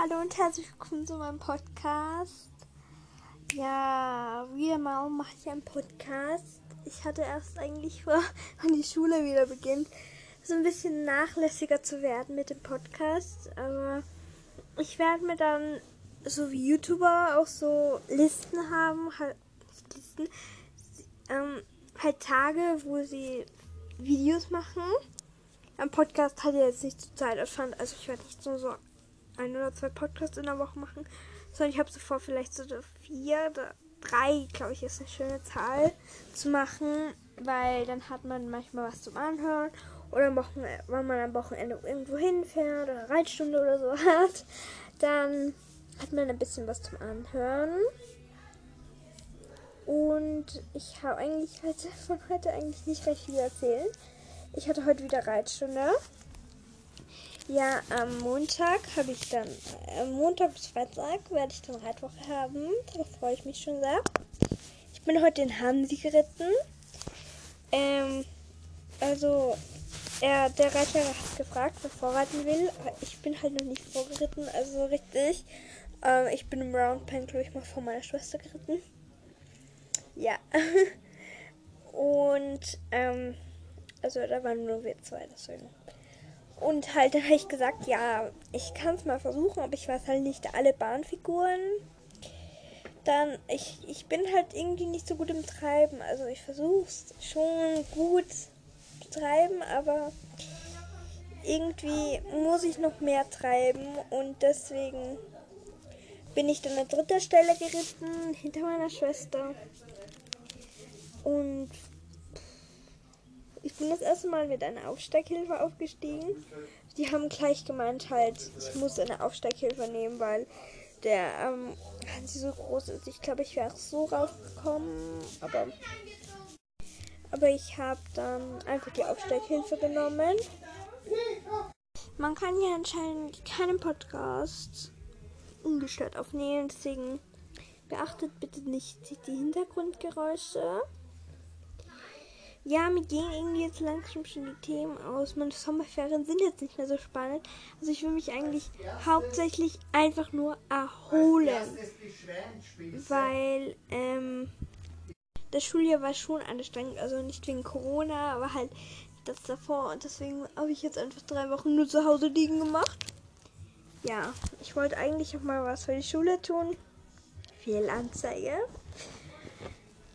Hallo und herzlich willkommen zu meinem Podcast. Ja, wieder mal mache ich einen Podcast. Ich hatte erst eigentlich vor, wenn die Schule wieder beginnt, so ein bisschen nachlässiger zu werden mit dem Podcast. Aber ich werde mir dann, so wie YouTuber, auch so Listen haben, halt Listen, ähm, halt Tage, wo sie Videos machen. Ein Podcast hat ja jetzt nicht zur Zeit erfand, also ich werde nicht nur so ein oder zwei Podcasts in der Woche machen, sondern ich habe so vor, vielleicht so vier oder drei, glaube ich, ist eine schöne Zahl zu machen, weil dann hat man manchmal was zum Anhören oder wenn man am Wochenende irgendwo hinfährt oder Reitstunde oder so hat, dann hat man ein bisschen was zum Anhören. Und ich habe eigentlich heute von heute eigentlich nicht recht viel erzählen. Ich hatte heute wieder Reitstunde. Ja, am Montag habe ich dann, äh, Montag bis Freitag werde ich dann Reitwoche haben. Darauf freue ich mich schon sehr. Ich bin heute in Hansi geritten. Ähm, also, er, der Reiter hat gefragt, wer vorreiten will. Aber ich bin halt noch nicht vorgeritten, also so richtig. Ähm, ich bin im Round Pen, glaube ich, mal vor meiner Schwester geritten. Ja. Und, ähm, also da waren nur wir zwei, deswegen. Und halt, dann habe ich gesagt, ja, ich kann es mal versuchen, aber ich weiß halt nicht alle Bahnfiguren. Dann, ich, ich bin halt irgendwie nicht so gut im Treiben. Also ich versuche es schon gut zu treiben, aber irgendwie muss ich noch mehr treiben und deswegen bin ich dann an dritter Stelle geritten, hinter meiner Schwester. Und bin das erste Mal mit einer Aufsteighilfe aufgestiegen. Die haben gleich gemeint, halt, ich muss eine Aufsteighilfe nehmen, weil der ähm, Hansi so groß ist. Ich glaube, ich wäre so rausgekommen, aber aber ich habe dann einfach die Aufsteighilfe genommen. Man kann ja anscheinend keinen Podcast ungestört aufnehmen, deswegen beachtet bitte nicht die Hintergrundgeräusche. Ja, mir gehen irgendwie jetzt langsam schon die Themen aus. Meine Sommerferien sind jetzt nicht mehr so spannend. Also ich will mich eigentlich hauptsächlich einfach nur erholen. Weil, ähm, das Schuljahr war schon anstrengend. Also nicht wegen Corona, aber halt das davor. Und deswegen habe ich jetzt einfach drei Wochen nur zu Hause liegen gemacht. Ja, ich wollte eigentlich auch mal was für die Schule tun. Fehlanzeige.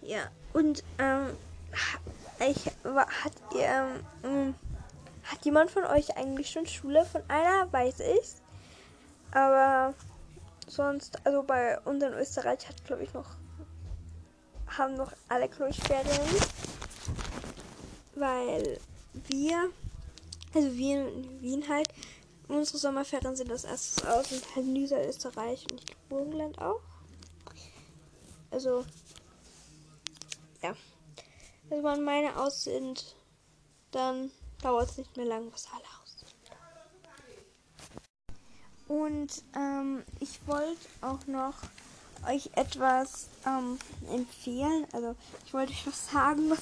Ja, und, ähm, ich, hat, ihr, ähm, hat jemand von euch eigentlich schon Schule? Von einer weiß ich. Aber sonst, also bei uns in Österreich hat, glaube ich, noch, haben noch alle, glaube. Weil wir, also wir in Wien halt, unsere Sommerferien sind das erstes aus und halt Niederösterreich und ich glaube Burgenland auch. Also, ja. Wenn meine aus sind, dann dauert es nicht mehr lang, was alle aus sind. Und ähm, ich wollte auch noch euch etwas ähm, empfehlen. Also ich wollte euch was sagen, was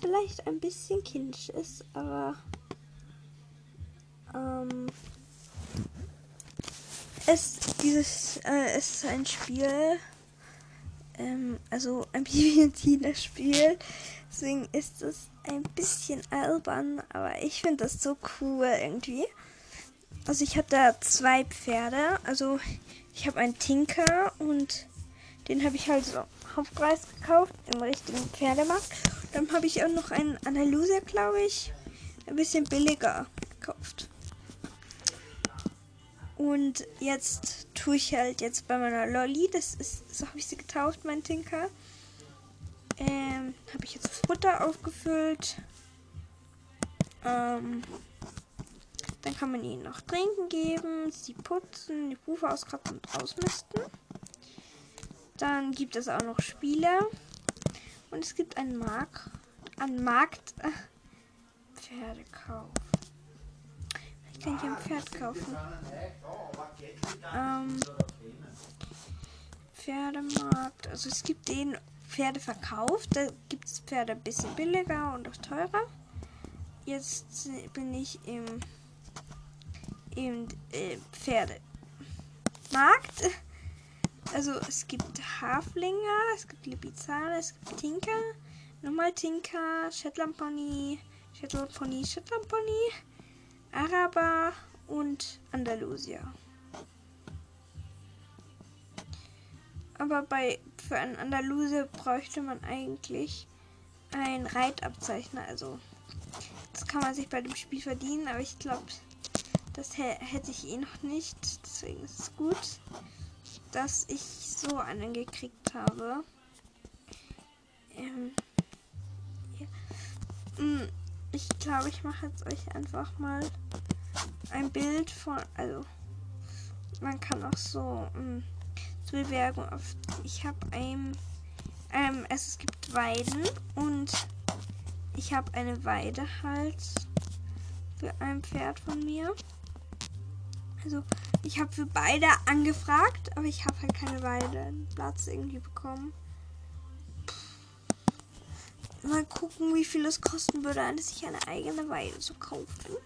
vielleicht ein bisschen kindisch ist, aber ähm, es dieses äh, es ist ein Spiel, ähm, also ein Bibi und Tina Spiel. Deswegen ist es ein bisschen albern, aber ich finde das so cool irgendwie. Also ich habe da zwei Pferde. Also ich habe einen Tinker und den habe ich halt so Hauptpreis gekauft im richtigen Pferdemarkt. Dann habe ich auch noch einen Andalusier, glaube ich, ein bisschen billiger gekauft. Und jetzt tue ich halt jetzt bei meiner Lolly, das ist, so habe ich sie getauft, mein Tinker. Ähm, habe ich jetzt Futter aufgefüllt. Ähm, dann kann man ihnen noch trinken geben, sie putzen, die Hufe auskratzen und ausmisten. Dann gibt es auch noch Spiele. Und es gibt einen Markt, Markt äh, Pferdekauf kann ich ein Pferd kaufen? Ähm, Pferdemarkt. Also es gibt den Pferde verkauft. Da gibt es Pferde ein bisschen billiger und auch teurer. Jetzt bin ich im, im äh, Pferde. Markt. Also es gibt Haflinger, es gibt Lipizzaner, es gibt Tinker, nochmal Tinker, Shetland Pony, Shetland Pony, Shetland Pony, Araber und Andalusia. Aber bei für einen Andalusier bräuchte man eigentlich ein Reitabzeichner. Also das kann man sich bei dem Spiel verdienen, aber ich glaube, das hätte ich eh noch nicht. Deswegen ist es gut, dass ich so einen gekriegt habe. Ähm, ja. Hm, ich glaube, ich mache jetzt euch einfach mal ein Bild von, also man kann auch so mh, Bewerbung auf. Ich habe ein, ähm, es gibt Weiden und ich habe eine Weide halt für ein Pferd von mir. Also ich habe für beide angefragt, aber ich habe halt keine Weideplatz irgendwie bekommen. Mal gucken, wie viel es kosten würde, sich eine eigene Weide zu kaufen.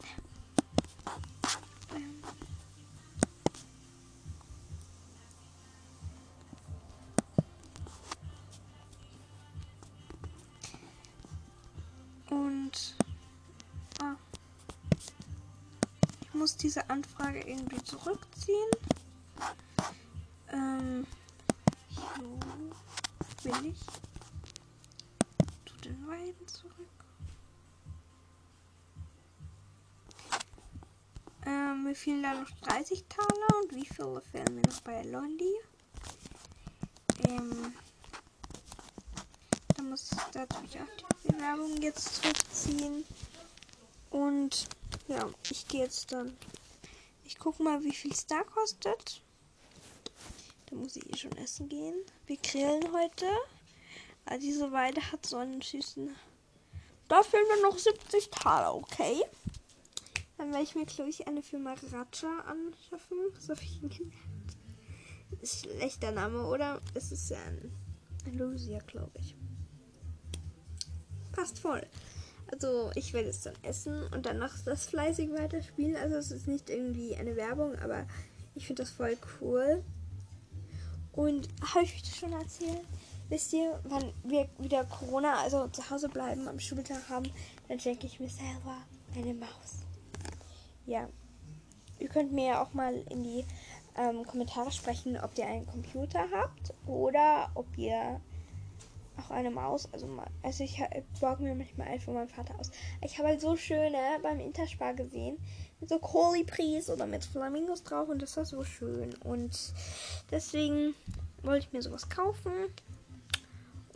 Muss diese Anfrage irgendwie zurückziehen. Ähm, so will ich zu den Weiden zurück. Ähm, mir fehlen da noch 30 Taler und wie viele fehlen mir noch bei Lolli? Ähm, da muss ich natürlich auch die Bewerbung jetzt zurückziehen. Und ja, ich gehe jetzt dann. Ich gucke mal, wie viel es da kostet. Da muss ich eh schon essen gehen. Wir grillen heute. Aber diese Weide hat so einen süßen. Da fehlen mir noch 70 Taler, okay? Dann werde ich mir, glaube ich, eine für Maracha anschaffen. So viel ist schlechter Name, oder? Es ist ja ein Lucia, glaube ich. Passt voll. Also ich werde es dann essen und dann noch das fleißig weiterspielen. Also es ist nicht irgendwie eine Werbung, aber ich finde das voll cool. Und habe ich euch das schon erzählt? Wisst ihr, wann wir wieder Corona, also zu Hause bleiben, am Schultag haben, dann schenke ich mir selber eine Maus. Ja. Ihr könnt mir ja auch mal in die ähm, Kommentare sprechen, ob ihr einen Computer habt oder ob ihr auch eine Maus. Also, also ich, ich borge mir manchmal einen von meinem Vater aus. Ich habe halt so schöne beim Interspar gesehen. Mit so Kolibris oder mit Flamingos drauf. Und das war so schön. Und deswegen wollte ich mir sowas kaufen.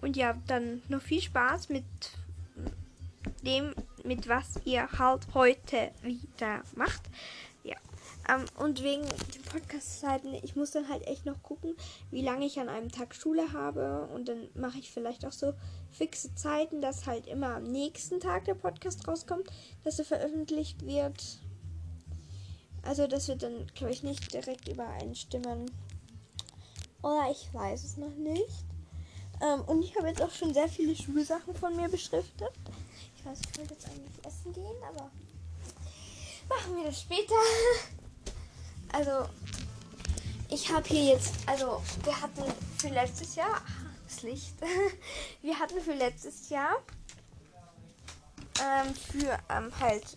Und ja, dann noch viel Spaß mit dem, mit was ihr halt heute wieder macht. Ähm, und wegen den Podcast-Zeiten, ich muss dann halt echt noch gucken, wie lange ich an einem Tag Schule habe. Und dann mache ich vielleicht auch so fixe Zeiten, dass halt immer am nächsten Tag der Podcast rauskommt, dass er veröffentlicht wird. Also das wird dann, glaube ich, nicht direkt übereinstimmen. Oder ich weiß es noch nicht. Ähm, und ich habe jetzt auch schon sehr viele Schulsachen von mir beschriftet. Ich weiß, ich wollte jetzt eigentlich essen gehen, aber machen wir das später. Also, ich habe hier jetzt, also, wir hatten für letztes Jahr, das Licht, wir hatten für letztes Jahr ähm, für ähm, halt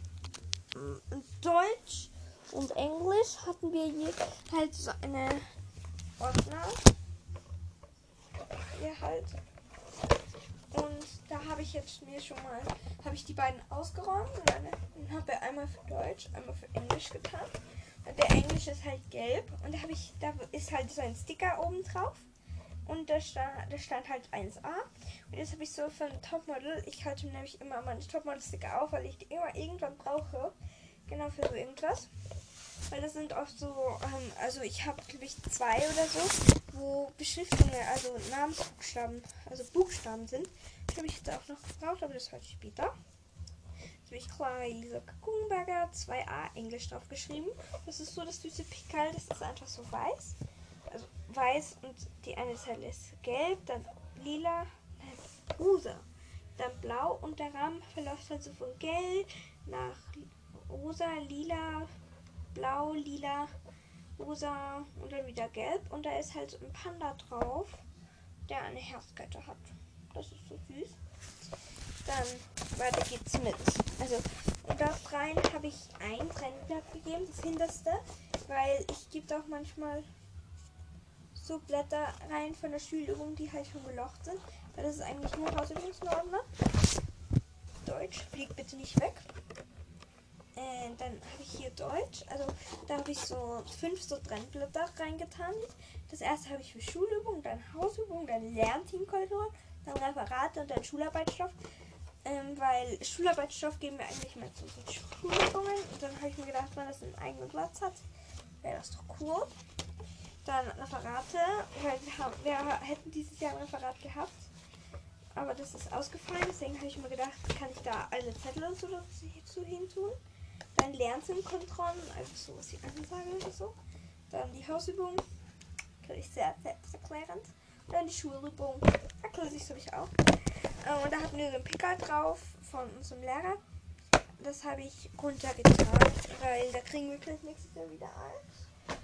ähm, Deutsch und Englisch hatten wir hier halt so eine Ordner. Hier halt. Und da habe ich jetzt mir schon mal, habe ich die beiden ausgeräumt und dann habe einmal für Deutsch, einmal für Englisch getan. Der Englisch ist halt gelb und da habe ich, da ist halt so ein Sticker oben drauf. Und da stand, da stand halt 1A. Und jetzt habe ich so für ein Topmodel, ich halte nämlich immer meine Topmodel-Sticker auf, weil ich die immer irgendwann brauche. Genau für so irgendwas. Weil das sind oft so, ähm, also ich habe glaube ich zwei oder so, wo Beschriftungen, also Namensbuchstaben, also Buchstaben sind. Das habe ich jetzt auch noch gebraucht, aber das heute später durch Clara Elisa Kuchenberger 2a Englisch drauf geschrieben. Das ist so das süße Pickel, das ist einfach so weiß. Also weiß und die eine Seite ist gelb, dann lila, dann rosa, dann blau und der Rahmen verläuft halt so von gelb nach rosa, lila, blau, lila rosa und dann wieder gelb. Und da ist halt ein Panda drauf, der eine Herzkette hat. Das ist so süß. Dann weiter geht's mit. Also, und da rein habe ich ein Brennblatt gegeben, das hinterste, weil ich gebe auch manchmal so Blätter rein von der Schulübung, die halt schon gelocht sind. Weil das ist eigentlich nur Hausübungsordner. Deutsch, fliegt bitte nicht weg. Äh, dann habe ich hier Deutsch. Also da habe ich so fünf so Trennblätter reingetan. Das erste habe ich für Schulübung, dann Hausübung, dann Lernteamkultur, dann Referate und dann Schularbeitsstoff. Ähm, weil Schularbeitsstoff geben wir eigentlich mehr zu so Schulübungen. Und dann habe ich mir gedacht, wenn das einen eigenen Platz hat, wäre das doch cool. Dann Referate, weil wir, haben, wir hätten dieses Jahr ein Referat gehabt. Aber das ist ausgefallen, deswegen habe ich mir gedacht, kann ich da alle Zettel und so dazu hin tun. Dann Lernsinnkontrollen, also sowas wie Ansage oder so. Dann die Hausübung, kann ich sehr selbsterklärend. Dann die Schulübung, erkläre ich sowieso auch. Ähm, und da hatten wir so einen Picker drauf von unserem Lehrer. Das habe ich runtergetan, weil da kriegen wir vielleicht nächstes Jahr wieder eins.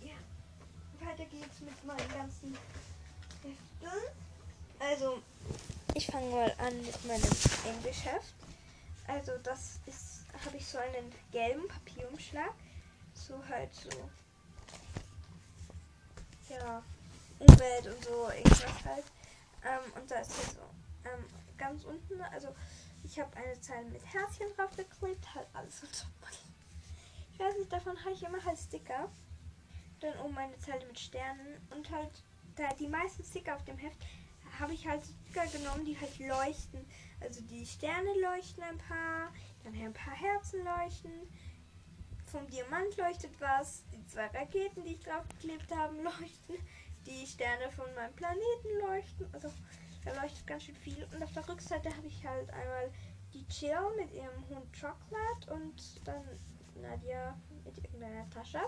Ja. Weiter geht's mit meinen ganzen Heften. Also, ich fange mal an mit meinem Englischheft. Also, das ist, habe ich so einen gelben Papierumschlag. So halt so. Ja, Umwelt und so, irgendwas halt. Ähm, und da ist hier so ähm, ganz unten, also ich habe eine Zeile mit Herzchen drauf geklebt, halt alles und so. Ich weiß nicht, davon habe ich immer halt Sticker. Dann oben eine Zeile mit Sternen und halt da die meisten Sticker auf dem Heft habe ich halt Sticker genommen, die halt leuchten. Also die Sterne leuchten ein paar, dann ein paar Herzen leuchten. Vom Diamant leuchtet was, die zwei Raketen, die ich draufgeklebt habe, leuchten. Die Sterne von meinem Planeten leuchten. Also da leuchtet ganz schön viel. Und auf der Rückseite habe ich halt einmal die Chill mit ihrem Hund Chocolate und dann Nadia mit irgendeiner Tasche.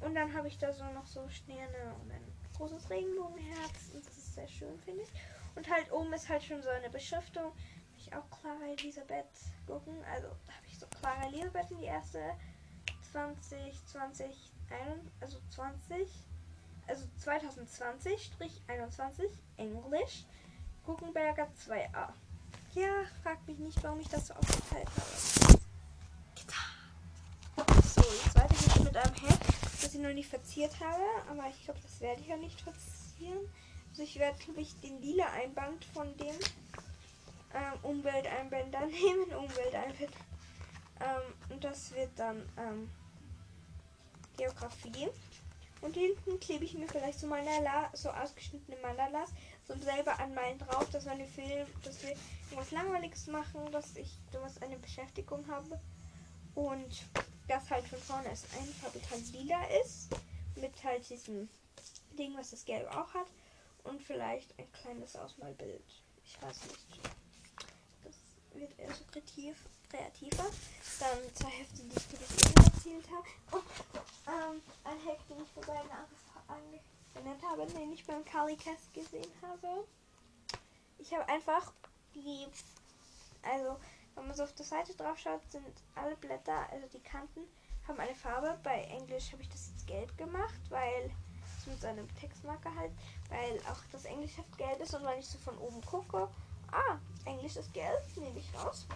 Und dann habe ich da so noch so Sterne und ein großes Regenbogenherz. Und das ist sehr schön, finde ich. Und halt oben ist halt schon so eine Beschriftung. Habe ich auch Clara Elisabeth gucken. Also da habe ich so Clara Elisabeth in die erste 20, 20, 21, also 20, also 2020-21 Englisch. Guckenberger 2a. Ja, fragt mich nicht, warum ich das so aufgeteilt habe. So, jetzt weiter geht's mit einem Heft, das ich noch nicht verziert habe, aber ich glaube, das werde ich ja nicht verzieren. Also ich werde, glaube ich, den lila Einband von dem ähm, Umwelteinbänder nehmen, Umwelteinband. Ähm, und das wird dann ähm, Geografie. Und hinten klebe ich mir vielleicht so Mandala, so ausgeschnittene Mandalas, so selber an meinen drauf, dass meine Film, dass wir irgendwas Langweiliges machen, dass ich sowas eine Beschäftigung habe. Und das halt von vorne ist ein Fabrikant lila ist. Mit halt diesem Ding, was das Gelb auch hat. Und vielleicht ein kleines Ausmalbild. Ich weiß nicht. Wird eher so kreativ, kreativer. Dann zwei Hefte, die ich eben erzählt habe. Und ähm, ein Heft, den ich vorbei angewendet habe, den ich beim Calicast gesehen habe. Ich habe einfach die, also wenn man so auf der Seite drauf schaut, sind alle Blätter, also die Kanten, haben eine Farbe. Bei Englisch habe ich das jetzt gelb gemacht, weil mit so einem Textmarker halt, weil auch das Englischheft gelb ist und wenn ich so von oben gucke, ah, Englisch ist gelb, nehme ich raus.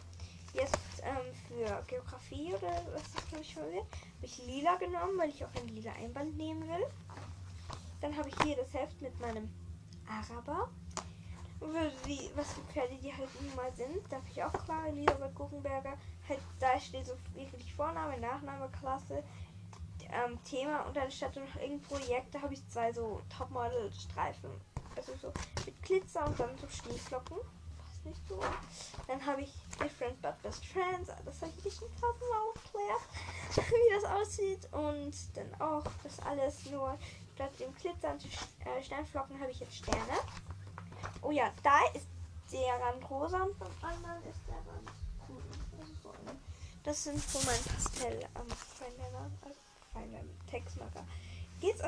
Jetzt ähm, für Geografie oder was das glaube ich schon habe ich lila genommen, weil ich auch ein lila Einband nehmen will. Dann habe ich hier das Heft mit meinem Araber wie, was für Pferde die halt nun mal sind. Darf ich auch klar Elisabeth Guckenberger. Halt, da steht so wirklich Vorname, Nachname, Klasse, ähm, Thema und dann statt noch irgendein Projekt, da habe ich zwei so Topmodel-Streifen. Also so mit Glitzer und dann so Schneeflocken. Passt nicht so. Dann habe ich Different but Best Friends. Das habe ich schon tausendmal aufklärt, wie das aussieht. Und dann auch das alles nur statt dem Glitzer und äh, Sternflocken habe ich jetzt Sterne. Oh ja, da ist der Rand rosa und beim anderen ist der Rand grün. So das sind so mein Pastell am ähm, Feinliner, also Feinliner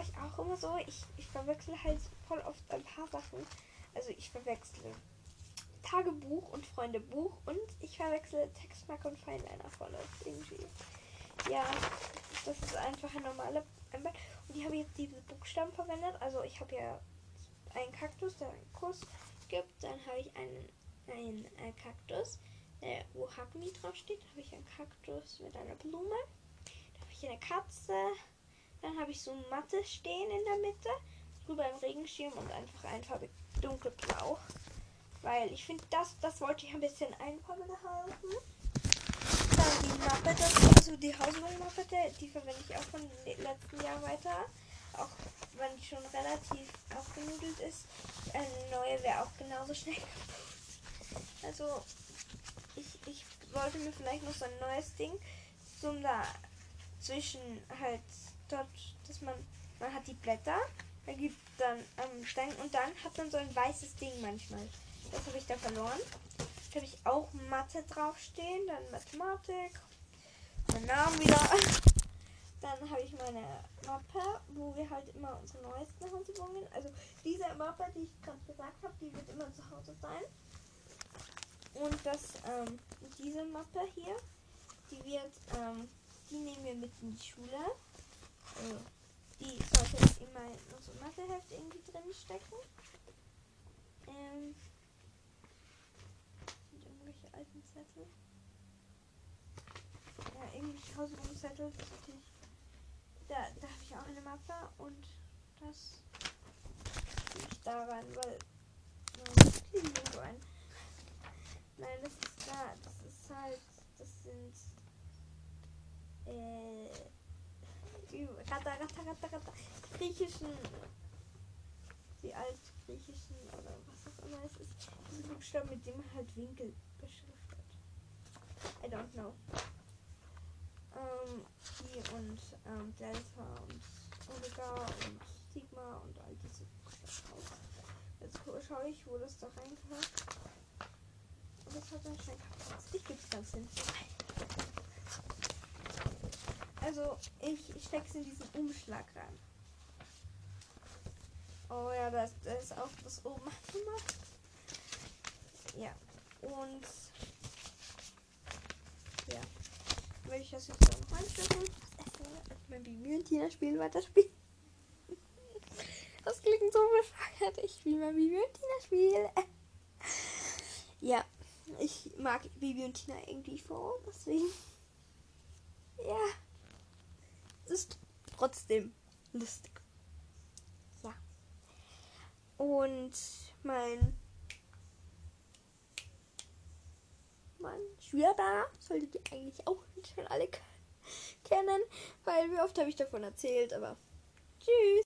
euch auch immer so? Ich, ich verwechsel halt voll oft ein paar Sachen. Also ich verwechsle Tagebuch und Freundebuch und ich verwechsel Textmarker und Feinliner voll oft irgendwie. Ja, das ist einfach ein normaler einbauen. Und ich habe jetzt diese Buchstaben verwendet. Also ich habe ja einen Kaktus, der einen Kuss gibt. Dann habe ich einen, einen äh, Kaktus, äh, wo Hugme draufsteht. Dann habe ich einen Kaktus mit einer Blume. Dann habe ich eine Katze. Dann habe ich so Matte stehen in der Mitte. Drüber ein Regenschirm und einfach einfarbig dunkelblau. Weil ich finde, das, das wollte ich ein bisschen einfarbiger halten. Dann die dazu, also die Hausübung-Mappe, die verwende ich auch von letzten Jahr weiter. Auch wenn die schon relativ aufgenudelt ist. Eine neue wäre auch genauso schnell kaputt. Also ich, ich wollte mir vielleicht noch so ein neues Ding, so da zwischen halt dort, dass man, man hat die Blätter, da gibt dann ähm, Stein und dann hat man so ein weißes Ding manchmal. Das habe ich da verloren. Da habe ich auch Mathe draufstehen, dann Mathematik, mein Namen wieder. Dann habe ich meine Mappe, wo wir halt immer unsere neuesten Hausübungen, also diese Mappe, die ich gerade gesagt habe, die wird immer zu Hause sein. Und das, ähm, diese Mappe hier, die wird, ähm, die nehmen wir mit in die Schule. Also, die sollte immer in unserem Matheheft irgendwie drin stecken. 1000 Umzettel. Da, da habe ich auch eine Mappe und das liegt daran, weil. So ein. Nein, das ist da. Das ist halt. Das sind. Äh. Die Ratter, Ratter, Ratter, Ratter. Griechischen. Die altgriechischen oder was auch immer es ist. Diese Buchstaben, mit dem man halt Winkel beschriftet. I don't know. Ähm, und ähm, Delta und Omega und Sigma und all diese auch. Jetzt schaue ich, wo das da reingehört. Und das hat anscheinend Ich gebe es ganz hin. Also, ich stecke es in diesen Umschlag rein. Oh ja, das, das ist auch das oben gemacht. Ja. Und ja. Will ich das jetzt noch einstellen? Mein Bibi und Tina spielen weiterspielen. Das klingt so bescheuert. Ich spiele mal Bibi und Tina spielen. Ja, ich mag Bibi und Tina irgendwie vor, deswegen. Ja. Es ist trotzdem lustig. Ja. Und mein mein Schwierer solltet ihr eigentlich auch schon alle kennen, weil wie oft habe ich davon erzählt, aber tschüss.